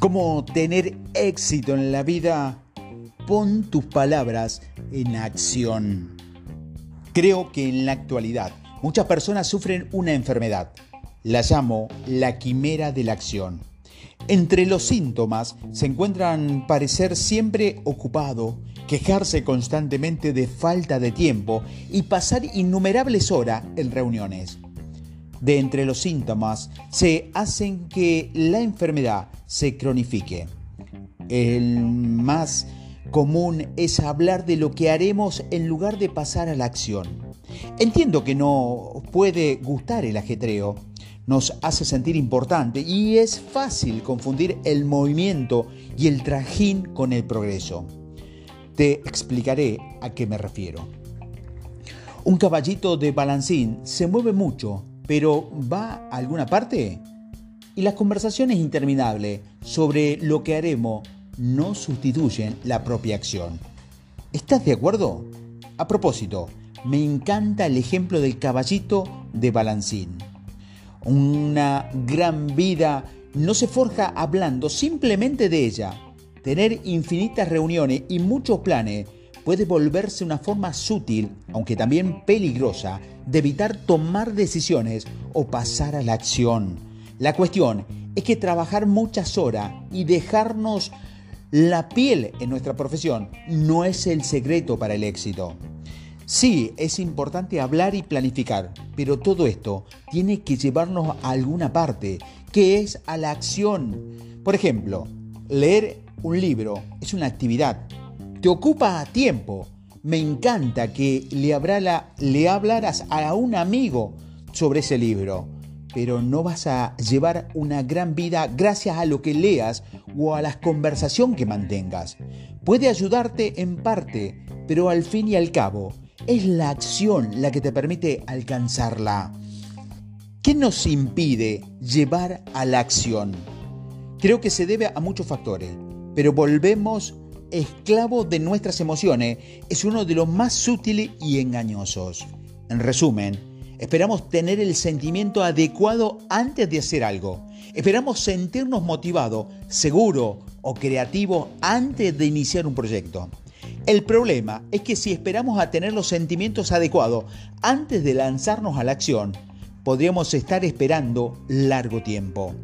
¿Cómo tener éxito en la vida? Pon tus palabras en acción. Creo que en la actualidad muchas personas sufren una enfermedad. La llamo la quimera de la acción. Entre los síntomas se encuentran parecer siempre ocupado, quejarse constantemente de falta de tiempo y pasar innumerables horas en reuniones de entre los síntomas se hacen que la enfermedad se cronifique. El más común es hablar de lo que haremos en lugar de pasar a la acción. Entiendo que no puede gustar el ajetreo, nos hace sentir importante y es fácil confundir el movimiento y el trajín con el progreso. Te explicaré a qué me refiero. Un caballito de balancín se mueve mucho pero ¿va a alguna parte? Y las conversaciones interminables sobre lo que haremos no sustituyen la propia acción. ¿Estás de acuerdo? A propósito, me encanta el ejemplo del caballito de Balancín. Una gran vida no se forja hablando simplemente de ella. Tener infinitas reuniones y muchos planes puede volverse una forma sutil, aunque también peligrosa, de evitar tomar decisiones o pasar a la acción. La cuestión es que trabajar muchas horas y dejarnos la piel en nuestra profesión no es el secreto para el éxito. Sí, es importante hablar y planificar, pero todo esto tiene que llevarnos a alguna parte, que es a la acción. Por ejemplo, leer un libro es una actividad, te ocupa tiempo. Me encanta que le, le hablaras a un amigo sobre ese libro, pero no vas a llevar una gran vida gracias a lo que leas o a la conversación que mantengas. Puede ayudarte en parte, pero al fin y al cabo es la acción la que te permite alcanzarla. ¿Qué nos impide llevar a la acción? Creo que se debe a muchos factores, pero volvemos esclavo de nuestras emociones es uno de los más sutiles y engañosos. En resumen, esperamos tener el sentimiento adecuado antes de hacer algo. Esperamos sentirnos motivados, seguros o creativos antes de iniciar un proyecto. El problema es que si esperamos a tener los sentimientos adecuados antes de lanzarnos a la acción, podríamos estar esperando largo tiempo.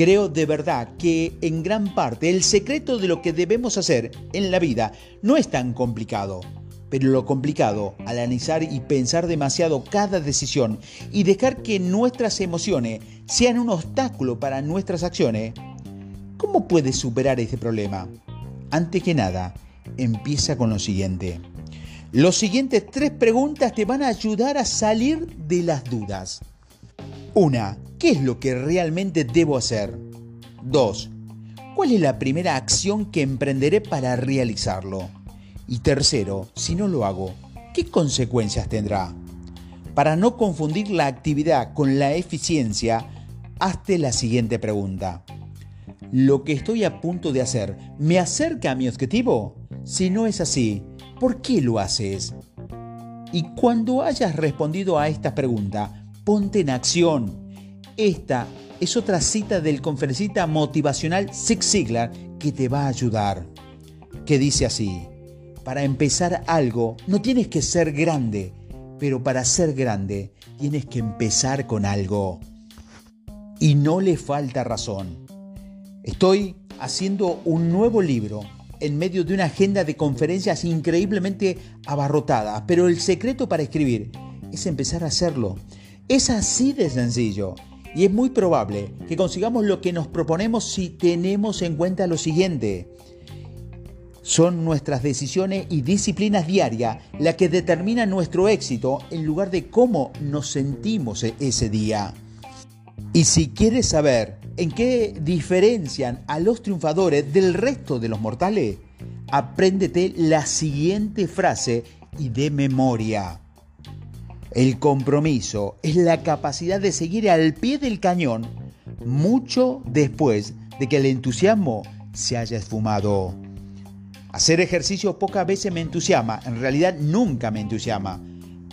Creo de verdad que en gran parte el secreto de lo que debemos hacer en la vida no es tan complicado. Pero lo complicado al analizar y pensar demasiado cada decisión y dejar que nuestras emociones sean un obstáculo para nuestras acciones, ¿cómo puedes superar este problema? Antes que nada, empieza con lo siguiente. Los siguientes tres preguntas te van a ayudar a salir de las dudas. Una, ¿qué es lo que realmente debo hacer? 2. ¿Cuál es la primera acción que emprenderé para realizarlo? Y tercero, si no lo hago, ¿qué consecuencias tendrá? Para no confundir la actividad con la eficiencia, hazte la siguiente pregunta. ¿Lo que estoy a punto de hacer me acerca a mi objetivo? Si no es así, ¿por qué lo haces? Y cuando hayas respondido a esta pregunta, ponte en acción. Esta es otra cita del conferencista motivacional Zig Ziglar que te va a ayudar. Que dice así, para empezar algo no tienes que ser grande, pero para ser grande tienes que empezar con algo. Y no le falta razón. Estoy haciendo un nuevo libro en medio de una agenda de conferencias increíblemente abarrotada, pero el secreto para escribir es empezar a hacerlo. Es así de sencillo. Y es muy probable que consigamos lo que nos proponemos si tenemos en cuenta lo siguiente. Son nuestras decisiones y disciplinas diarias las que determinan nuestro éxito en lugar de cómo nos sentimos e-, ese día. Y si quieres saber en qué diferencian a los triunfadores del resto de los mortales, apréndete la siguiente frase y de memoria. El compromiso es la capacidad de seguir al pie del cañón mucho después de que el entusiasmo se haya esfumado. Hacer ejercicio pocas veces me entusiasma, en realidad nunca me entusiasma,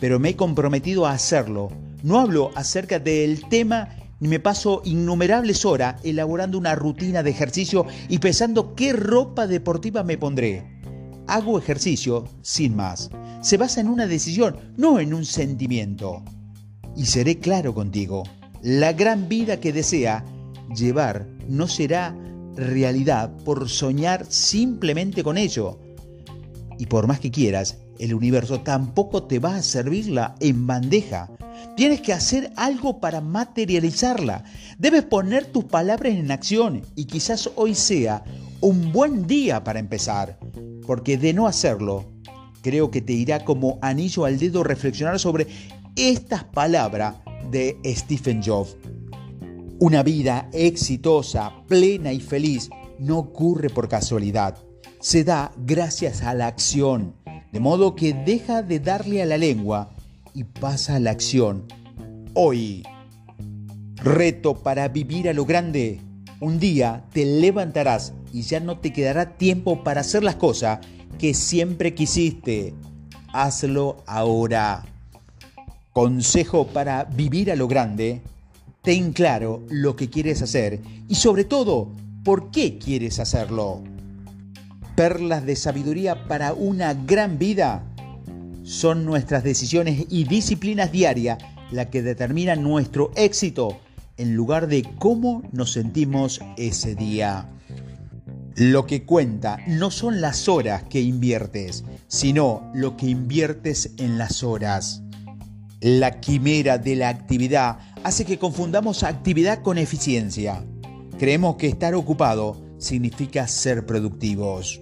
pero me he comprometido a hacerlo. No hablo acerca del tema ni me paso innumerables horas elaborando una rutina de ejercicio y pensando qué ropa deportiva me pondré. Hago ejercicio sin más. Se basa en una decisión, no en un sentimiento. Y seré claro contigo, la gran vida que desea llevar no será realidad por soñar simplemente con ello. Y por más que quieras, el universo tampoco te va a servirla en bandeja. Tienes que hacer algo para materializarla. Debes poner tus palabras en acción y quizás hoy sea un buen día para empezar, porque de no hacerlo, creo que te irá como anillo al dedo reflexionar sobre estas palabras de Stephen Jobs. Una vida exitosa, plena y feliz no ocurre por casualidad. Se da gracias a la acción, de modo que deja de darle a la lengua y pasa a la acción. Hoy, reto para vivir a lo grande. Un día te levantarás y ya no te quedará tiempo para hacer las cosas que siempre quisiste. Hazlo ahora. Consejo para vivir a lo grande. Ten claro lo que quieres hacer y sobre todo, por qué quieres hacerlo. Perlas de sabiduría para una gran vida. Son nuestras decisiones y disciplinas diarias las que determinan nuestro éxito en lugar de cómo nos sentimos ese día. Lo que cuenta no son las horas que inviertes, sino lo que inviertes en las horas. La quimera de la actividad hace que confundamos actividad con eficiencia. Creemos que estar ocupado significa ser productivos.